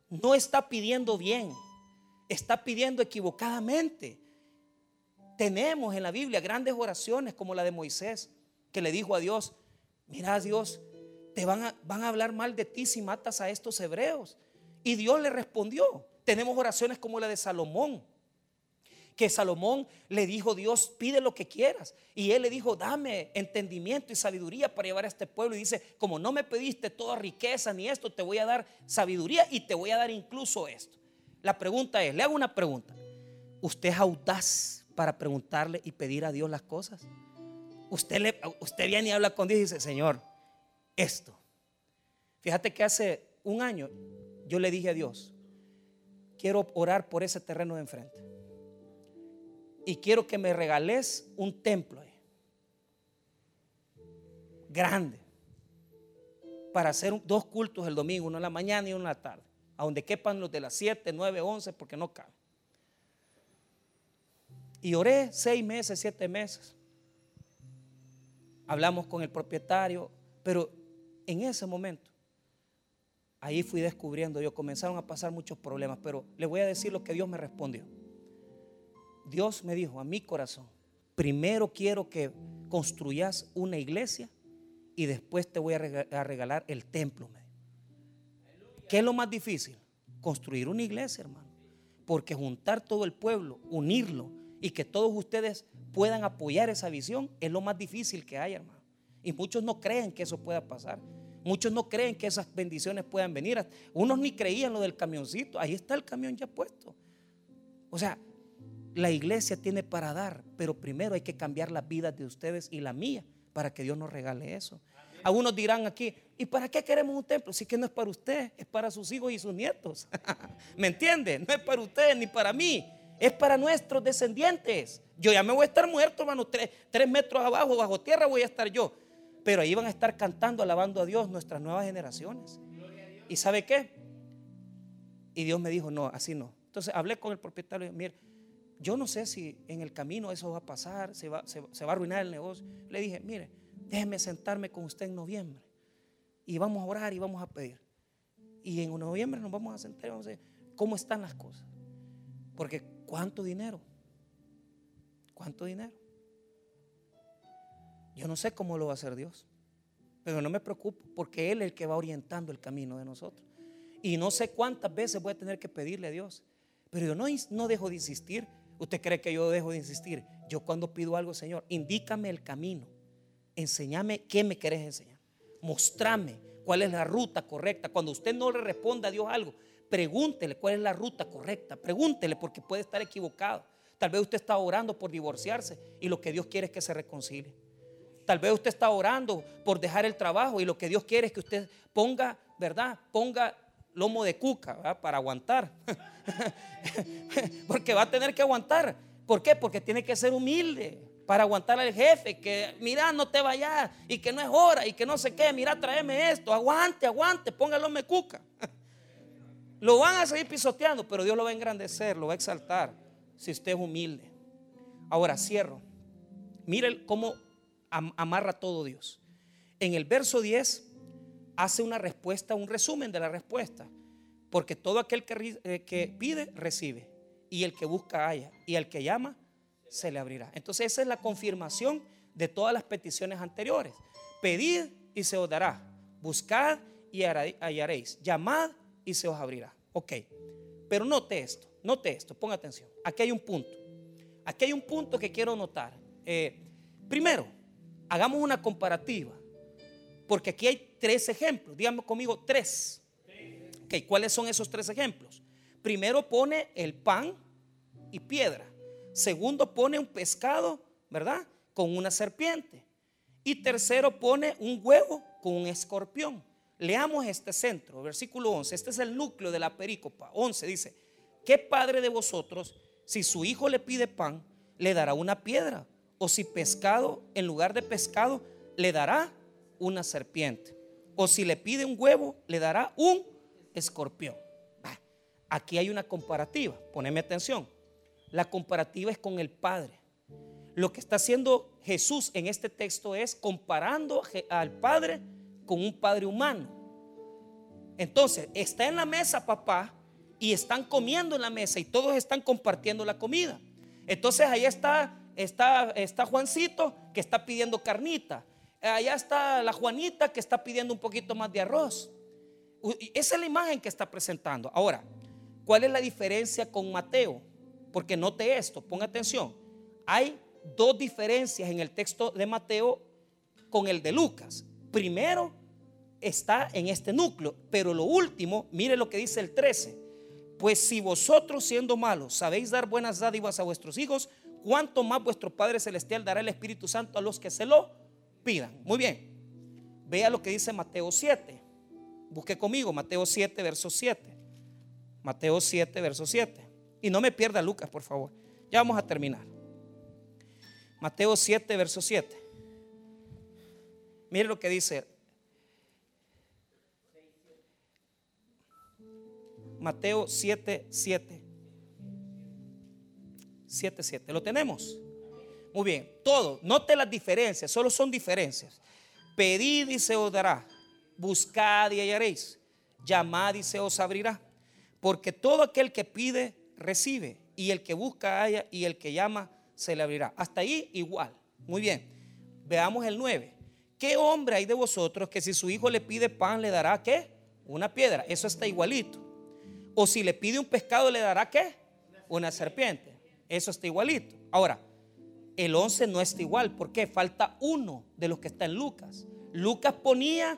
No está pidiendo bien, está pidiendo equivocadamente. Tenemos en la Biblia grandes oraciones como la de Moisés, que le dijo a Dios, mira Dios, te van a, van a hablar mal de ti si matas a estos hebreos. Y Dios le respondió. Tenemos oraciones como la de Salomón, que Salomón le dijo, Dios, pide lo que quieras. Y él le dijo, dame entendimiento y sabiduría para llevar a este pueblo. Y dice, como no me pediste toda riqueza ni esto, te voy a dar sabiduría y te voy a dar incluso esto. La pregunta es, le hago una pregunta. ¿Usted es audaz para preguntarle y pedir a Dios las cosas? Usted, le, usted viene y habla con Dios y dice, Señor, esto. Fíjate que hace un año yo le dije a Dios, quiero orar por ese terreno de enfrente y quiero que me regales un templo grande para hacer dos cultos el domingo, uno en la mañana y uno en la tarde, a donde quepan los de las 7, 9, 11, porque no caben. Y oré seis meses, siete meses. Hablamos con el propietario, pero en ese momento, ahí fui descubriendo, yo comenzaron a pasar muchos problemas, pero le voy a decir lo que Dios me respondió. Dios me dijo a mi corazón, primero quiero que construyas una iglesia y después te voy a regalar el templo. ¿Qué es lo más difícil? Construir una iglesia, hermano. Porque juntar todo el pueblo, unirlo y que todos ustedes puedan apoyar esa visión es lo más difícil que hay, hermano. Y muchos no creen que eso pueda pasar. Muchos no creen que esas bendiciones puedan venir. Unos ni creían lo del camioncito. Ahí está el camión ya puesto. O sea, la iglesia tiene para dar, pero primero hay que cambiar las vidas de ustedes y la mía para que Dios nos regale eso. Algunos dirán aquí, ¿y para qué queremos un templo? Si que no es para usted, es para sus hijos y sus nietos. (laughs) ¿Me entiende? No es para usted ni para mí, es para nuestros descendientes. Yo ya me voy a estar muerto, hermano, tres, tres metros abajo, bajo tierra voy a estar yo. Pero ahí van a estar cantando, alabando a Dios nuestras nuevas generaciones. ¿Y sabe qué? Y Dios me dijo, no, así no. Entonces hablé con el propietario, mire, yo no sé si en el camino eso va a pasar, se va, se, va a arruinar el negocio. Le dije, mire, déjeme sentarme con usted en noviembre y vamos a orar y vamos a pedir. Y en noviembre nos vamos a sentar y vamos a ver cómo están las cosas. Porque ¿cuánto dinero? ¿Cuánto dinero? Yo no sé cómo lo va a hacer Dios, pero no me preocupo porque Él es el que va orientando el camino de nosotros. Y no sé cuántas veces voy a tener que pedirle a Dios, pero yo no, no dejo de insistir ¿Usted cree que yo dejo de insistir? Yo cuando pido algo, Señor, indícame el camino. Enséñame qué me querés enseñar. Mostrame cuál es la ruta correcta. Cuando usted no le responda a Dios algo, pregúntele cuál es la ruta correcta. Pregúntele porque puede estar equivocado. Tal vez usted está orando por divorciarse y lo que Dios quiere es que se reconcilie. Tal vez usted está orando por dejar el trabajo y lo que Dios quiere es que usted ponga, ¿verdad? Ponga lomo de cuca para aguantar. (laughs) porque va a tener que aguantar. ¿Por qué? Porque tiene que ser humilde para aguantar al jefe, que mira, no te vayas y que no es hora y que no sé qué, mira, tráeme esto, aguante, aguante, póngalo me cuca. (laughs) Lo van a seguir pisoteando, pero Dios lo va a engrandecer, lo va a exaltar si usted es humilde. Ahora cierro. Mire cómo amarra todo Dios. En el verso 10 hace una respuesta, un resumen de la respuesta. Porque todo aquel que, eh, que pide, recibe. Y el que busca, haya. Y el que llama, se le abrirá. Entonces esa es la confirmación de todas las peticiones anteriores. Pedid y se os dará. Buscad y hallaréis. Llamad y se os abrirá. Ok. Pero note esto, note esto, ponga atención. Aquí hay un punto. Aquí hay un punto que quiero notar. Eh, primero, hagamos una comparativa. Porque aquí hay tres ejemplos. Díganme conmigo, tres. Ok, ¿cuáles son esos tres ejemplos? Primero pone el pan y piedra. Segundo, pone un pescado, ¿verdad? Con una serpiente. Y tercero, pone un huevo con un escorpión. Leamos este centro, versículo 11. Este es el núcleo de la perícopa. 11 dice, ¿qué padre de vosotros, si su hijo le pide pan, le dará una piedra? O si pescado, en lugar de pescado, le dará una serpiente. O si le pide un huevo, le dará un escorpión. Aquí hay una comparativa, poneme atención. La comparativa es con el Padre. Lo que está haciendo Jesús en este texto es comparando al Padre con un Padre humano. Entonces, está en la mesa papá y están comiendo en la mesa y todos están compartiendo la comida. Entonces ahí está, está, está Juancito que está pidiendo carnita. Allá está la Juanita que está pidiendo un poquito más de arroz. Esa es la imagen que está presentando. Ahora, ¿cuál es la diferencia con Mateo? Porque note esto, ponga atención. Hay dos diferencias en el texto de Mateo con el de Lucas. Primero está en este núcleo, pero lo último, mire lo que dice el 13. Pues si vosotros siendo malos sabéis dar buenas dádivas a vuestros hijos, ¿cuánto más vuestro Padre Celestial dará el Espíritu Santo a los que se lo pidan? Muy bien. Vea lo que dice Mateo 7. Busque conmigo Mateo 7, verso 7. Mateo 7, verso 7. Y no me pierda Lucas, por favor. Ya vamos a terminar. Mateo 7, verso 7. Mire lo que dice. Mateo 7, 7. 7, 7. ¿Lo tenemos? Muy bien. Todo. Note las diferencias. Solo son diferencias. Pedid y se os dará. Buscad y hallaréis. Llamad y se os abrirá. Porque todo aquel que pide, recibe, y el que busca haya, y el que llama se le abrirá. Hasta ahí igual. Muy bien. Veamos el 9. ¿Qué hombre hay de vosotros que si su hijo le pide pan le dará qué? Una piedra. Eso está igualito. O si le pide un pescado le dará qué? Una serpiente. Eso está igualito. Ahora, el 11 no está igual. ¿Por qué? Falta uno de los que está en Lucas. Lucas ponía,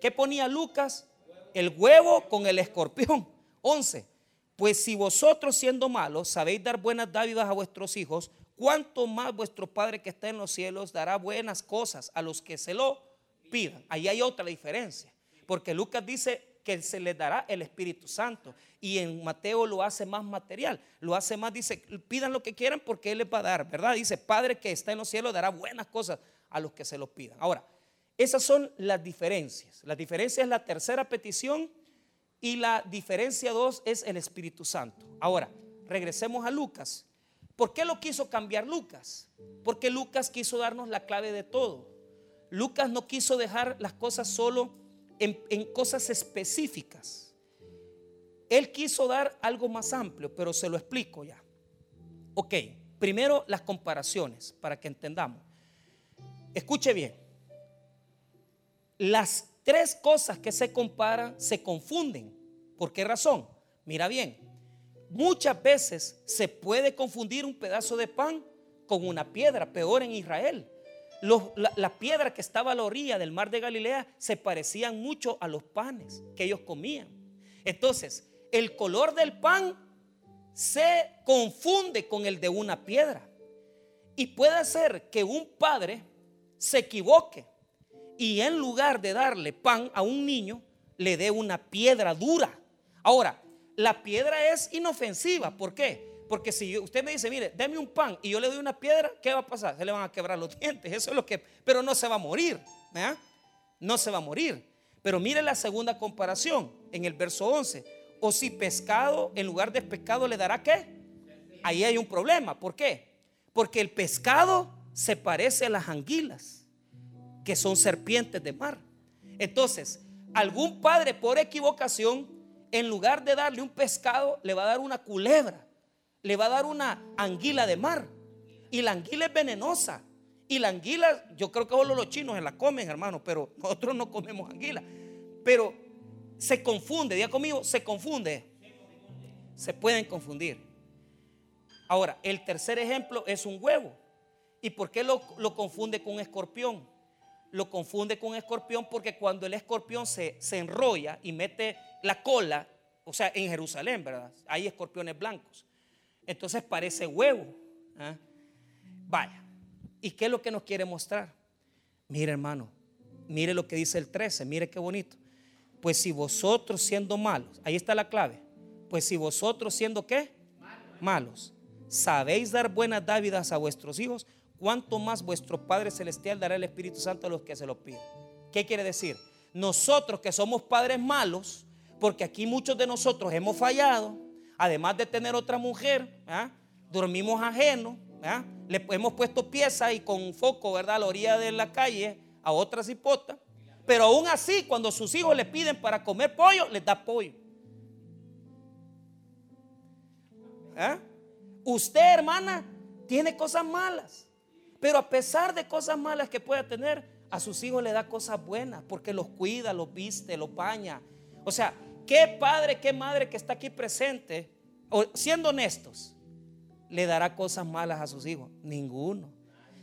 ¿qué ponía Lucas? El huevo con el escorpión. (laughs) 11. Pues si vosotros siendo malos sabéis dar buenas dádivas a vuestros hijos, ¿cuánto más vuestro Padre que está en los cielos dará buenas cosas a los que se lo pidan? Ahí hay otra diferencia, porque Lucas dice que se les dará el Espíritu Santo y en Mateo lo hace más material, lo hace más, dice, pidan lo que quieran porque Él les va a dar, ¿verdad? Dice, Padre que está en los cielos dará buenas cosas a los que se lo pidan. Ahora, esas son las diferencias. La diferencia es la tercera petición y la diferencia dos es el Espíritu Santo. Ahora, regresemos a Lucas. ¿Por qué lo quiso cambiar Lucas? Porque Lucas quiso darnos la clave de todo. Lucas no quiso dejar las cosas solo en, cosas específicas. Él quiso dar algo más amplio, pero se lo explico ya. Ok, primero las comparaciones para que entendamos. Escuche bien. Las tres cosas que se comparan se confunden. ¿Por qué razón? Mira bien, muchas veces se puede confundir un pedazo de pan con una piedra, peor en Israel. La, la, piedra que estaba a la orilla del mar de Galilea se parecían mucho a los panes que ellos comían. Entonces, el color del pan se confunde con el de una piedra. Y puede ser que un padre se equivoque y en lugar de darle pan a un niño, le dé una piedra dura. Ahora, la piedra es inofensiva. ¿Por qué? Porque si usted me dice, mire, deme un pan y yo le doy una piedra, ¿qué va a pasar? Se le van a quebrar los (laughs) dientes. Eso es lo que. Pero no se va a morir. No se va a morir. Pero mire la segunda comparación en el verso 11. O si pescado en lugar de pescado le dará qué? Ahí hay un problema. ¿Por qué? Porque el pescado se parece a las anguilas, que son serpientes de mar. Entonces, algún padre por equivocación, en lugar de darle un pescado, le va a dar una culebra le va a dar una anguila de mar. Y la anguila es venenosa. Y la anguila, yo creo que solo los chinos se la comen, hermano, pero (laughs) nosotros no comemos anguila. Pero se confunde, diga conmigo, se confunde. Se pueden confundir. Ahora, el tercer ejemplo es un huevo. ¿Y por qué lo, lo confunde con un escorpión? Lo confunde con un escorpión porque cuando el escorpión se, se enrolla y mete la cola, o sea, en Jerusalén, ¿verdad? Hay escorpiones blancos entonces parece huevo. ¿ah? Vaya. ¿Y qué es lo que nos quiere mostrar? Mire, hermano, mire lo que dice el 13, mire qué bonito. Pues si vosotros siendo malos, ahí está la clave. Pues si vosotros siendo qué? Malos, sabéis dar buenas dávidas a vuestros hijos, cuánto más vuestro Padre Celestial dará el Espíritu Santo a los que se lo piden. ¿Qué quiere decir? Nosotros que somos padres malos, porque aquí muchos de nosotros hemos fallado, además de tener otra mujer, dormimos ajeno, le hemos puesto piezas y con foco, ¿verdad? A la orilla de la calle a otras hipotas. Pero aún así, cuando sus hijos le piden para comer pollo, les da pollo. Usted, hermana, tiene cosas malas. Pero a pesar de cosas malas que pueda tener, a sus hijos le da cosas buenas porque los cuida, los viste, los baña. O sea, ¿Qué padre, qué madre que está aquí presente, siendo honestos, le dará cosas malas a sus hijos? Ninguno.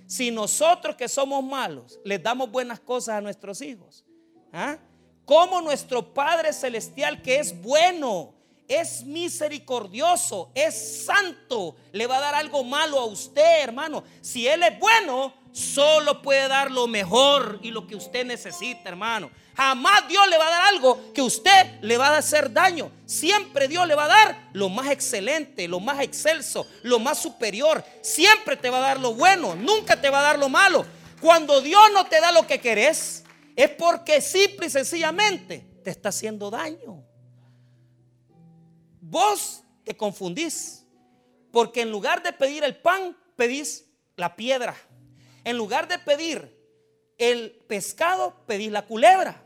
Si nosotros que somos malos les damos buenas cosas a nuestros hijos, ¿ah? como nuestro Padre Celestial que es bueno, es misericordioso, es santo, le va a dar algo malo a usted, hermano. Si Él es bueno, solo puede dar lo mejor y lo que usted necesita, hermano. Jamás Dios le va a dar algo que usted le va a hacer daño. Siempre Dios le va a dar lo más excelente, lo más excelso, lo más superior. Siempre te va a dar lo bueno, nunca te va a dar lo malo. Cuando Dios no te da lo que querés, es porque simple y sencillamente te está haciendo daño. Vos te confundís, porque en lugar de pedir el pan, pedís la piedra. En lugar de pedir el pescado, pedís la culebra.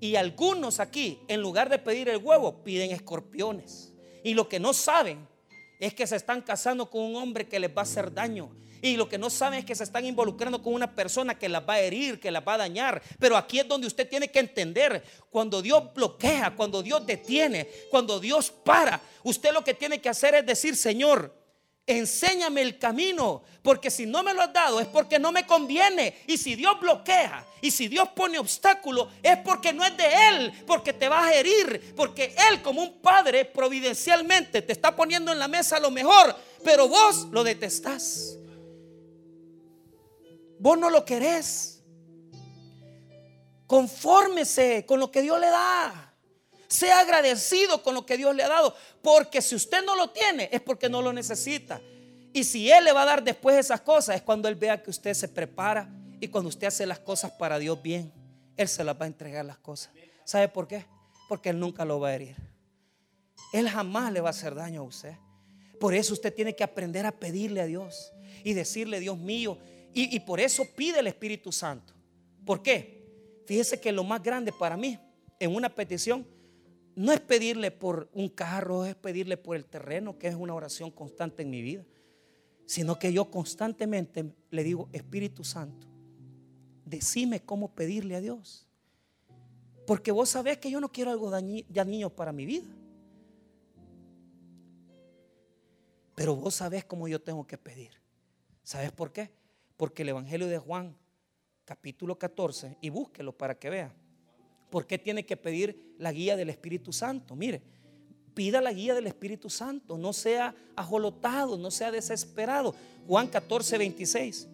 Y algunos aquí, en lugar de pedir el huevo, piden escorpiones. Y lo que no saben es que se están casando con un hombre que les va a hacer daño. Y lo que no saben es que se están involucrando con una persona que las va a herir, que las va a dañar. Pero aquí es donde usted tiene que entender, cuando Dios bloquea, cuando Dios detiene, cuando Dios para, usted lo que tiene que hacer es decir, Señor, enséñame el camino, porque si no me lo has dado es porque no me conviene. Y si Dios bloquea y si Dios pone obstáculo es porque no es de Él, porque te va a herir, porque Él como un padre providencialmente te está poniendo en la mesa lo mejor, pero vos lo detestás. Vos no lo querés. Confórmese con lo que Dios le da. Sea agradecido con lo que Dios le ha dado. Porque si usted no lo tiene, es porque no lo necesita. Y si Él le va a dar después esas cosas, es cuando Él vea que usted se prepara y cuando usted hace las cosas para Dios bien, Él se las va a entregar las cosas. ¿Sabe por qué? Porque Él nunca lo va a herir. Él jamás le va a hacer daño a usted. Por eso usted tiene que aprender a pedirle a Dios y decirle, Dios mío, y, y por eso pide el Espíritu Santo. ¿Por qué? Fíjese que lo más grande para mí en una petición no es pedirle por un carro, es pedirle por el terreno, que es una oración constante en mi vida, sino que yo constantemente le digo, Espíritu Santo, decime cómo pedirle a Dios. Porque vos sabés que yo no quiero algo ya niño para mi vida. Pero vos sabés cómo yo tengo que pedir. ¿Sabes por qué? Porque el Evangelio de Juan, capítulo 14, y búsquelo para que vea. ¿Por qué tiene que pedir la guía del Espíritu Santo? Mire, pida la guía del Espíritu Santo, no sea ajolotado, no sea desesperado. Juan 14, 26.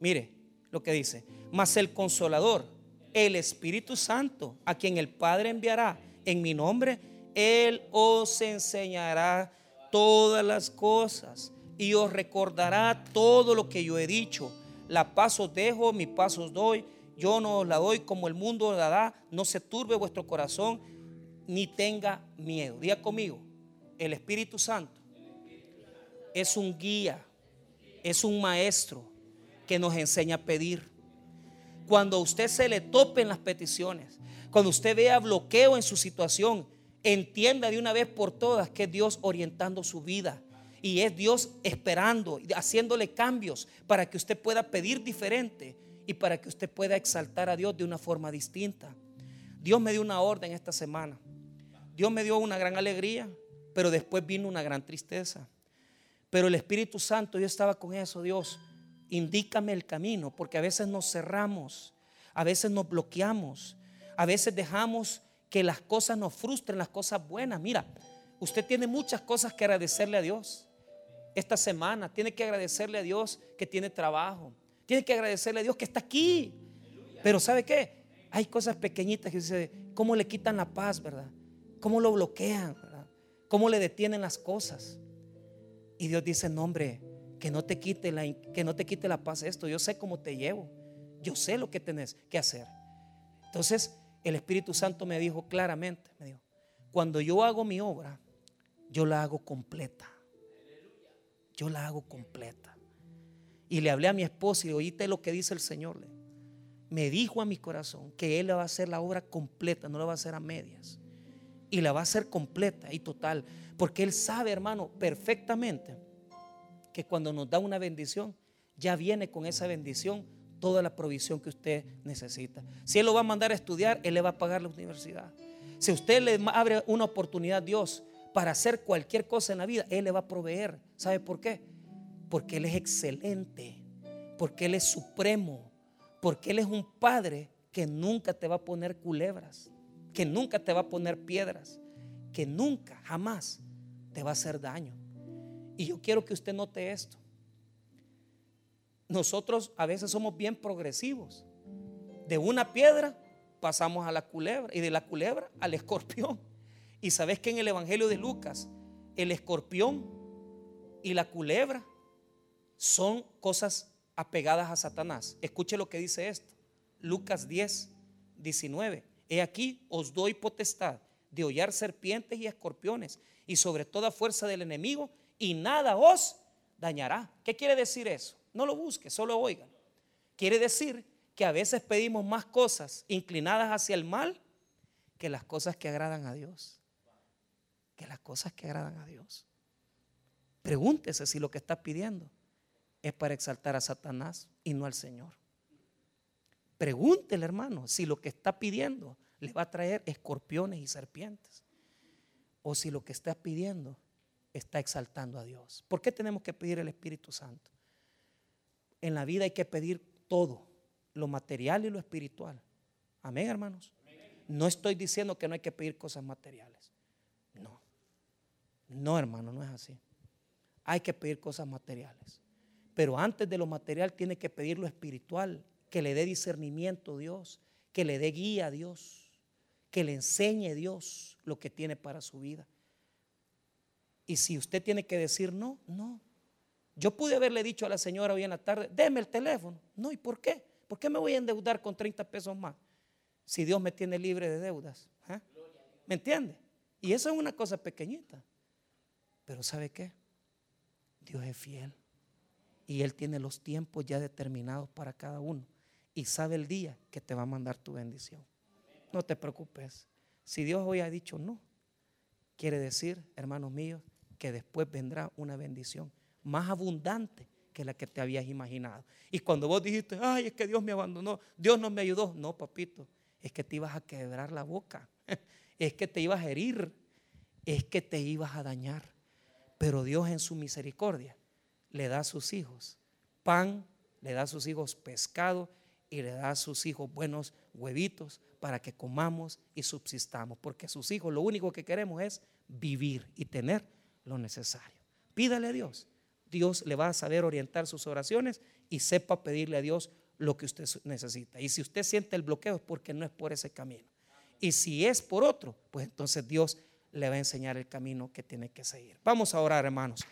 Mire lo que dice, mas el consolador, el Espíritu Santo, a quien el Padre enviará en mi nombre, Él os enseñará todas las cosas y os recordará todo lo que yo he dicho. La paz os dejo, mi paz os doy. Yo no os la doy como el mundo la da. No se turbe vuestro corazón ni tenga miedo. Diga conmigo, el Espíritu Santo es un guía, es un maestro que nos enseña a pedir. Cuando usted se le tope en las peticiones, cuando usted vea bloqueo en su situación, entienda de una vez por todas que Dios orientando su vida. Y es Dios esperando, haciéndole cambios para que usted pueda pedir diferente y para que usted pueda exaltar a Dios de una forma distinta. Dios me dio una orden esta semana. Dios me dio una gran alegría, pero después vino una gran tristeza. Pero el Espíritu Santo, yo estaba con eso, Dios, indícame el camino, porque a veces nos cerramos, a veces nos bloqueamos, a veces dejamos que las cosas nos frustren, las cosas buenas. Mira, usted tiene muchas cosas que agradecerle a Dios. Esta semana tiene que agradecerle a Dios que tiene trabajo. Tiene que agradecerle a Dios que está aquí. Pero ¿sabe qué? Hay cosas pequeñitas que dice, ¿cómo le quitan la paz, verdad? ¿Cómo lo bloquean, verdad? ¿Cómo le detienen las cosas? Y Dios dice, no hombre, que no te quite la, que no te quite la paz esto. Yo sé cómo te llevo. Yo sé lo que tenés que hacer. Entonces, el Espíritu Santo me dijo claramente, me dijo, cuando yo hago mi obra, yo la hago completa. Yo la hago completa. Y le hablé a mi esposa y oíste lo que dice el Señor. Me dijo a mi corazón que Él le va a hacer la obra completa, no la va a hacer a medias. Y la va a hacer completa y total. Porque Él sabe, hermano, perfectamente que cuando nos da una bendición, ya viene con esa bendición toda la provisión que usted necesita. Si Él lo va a mandar a estudiar, Él le va a pagar la universidad. Si usted le abre una oportunidad a Dios para hacer cualquier cosa en la vida, Él le va a proveer. ¿Sabe por qué? Porque Él es excelente, porque Él es supremo, porque Él es un Padre que nunca te va a poner culebras, que nunca te va a poner piedras, que nunca, jamás te va a hacer daño. Y yo quiero que usted note esto nosotros a veces somos bien progresivos. De una piedra pasamos a la culebra y de la culebra al escorpión. Y sabes que en el Evangelio de Lucas, el escorpión y la culebra son cosas apegadas a Satanás. Escuche lo que dice esto. Lucas 10, 19. He aquí os doy potestad de hollar serpientes y escorpiones y sobre toda fuerza del enemigo y nada os dañará. ¿Qué quiere decir eso? No lo busque, solo oigan. Quiere decir que a veces pedimos más cosas inclinadas hacia el mal que las cosas que agradan a Dios. Que las cosas que agradan a Dios. Pregúntese si lo que está pidiendo es para exaltar a Satanás y no al Señor. Pregúntele, hermano, si lo que está pidiendo le va a traer escorpiones y serpientes. O si lo que está pidiendo está exaltando a Dios. ¿Por qué tenemos que pedir el Espíritu Santo? en la vida hay que pedir todo, lo material y lo espiritual. Amén, hermanos. No estoy diciendo que no hay que pedir cosas materiales. No. No, hermano, no es así. Hay que pedir cosas materiales. Pero antes de lo material tiene que pedir lo espiritual, que le dé discernimiento a Dios, que le dé guía a Dios, que le enseñe a Dios lo que tiene para su vida. Y si usted tiene que decir no, no. Yo pude haberle dicho a la señora hoy en la tarde, deme el teléfono. No, ¿y por qué? ¿Por qué me voy a endeudar con 30 pesos más? Si Dios me tiene libre de deudas. ¿eh? ¿Me entiende? Y eso es una cosa pequeñita. Pero ¿sabe qué? Dios es fiel. Y Él tiene los tiempos ya determinados para cada uno. Y sabe el día que te va a mandar tu bendición. No te preocupes. Si Dios hoy ha dicho no, quiere decir, hermanos míos, que después vendrá una bendición más abundante que la que te habías imaginado. Y cuando vos dijiste, ay, es que Dios me abandonó, Dios no me ayudó. No, papito, es que te ibas a quebrar la boca, (laughs) es que te ibas a herir, es que te ibas a dañar. Pero Dios en su misericordia le da a sus hijos pan, le da a sus hijos pescado y le da a sus hijos buenos huevitos para que comamos y subsistamos. Porque sus hijos lo único que queremos es vivir y tener lo necesario. Pídale a Dios. Dios le va a saber orientar sus oraciones y sepa pedirle a Dios lo que usted necesita. Y si usted siente el bloqueo es porque no es por ese camino. Y si es por otro, pues entonces Dios le va a enseñar el camino que tiene que seguir. Vamos a orar, hermanos.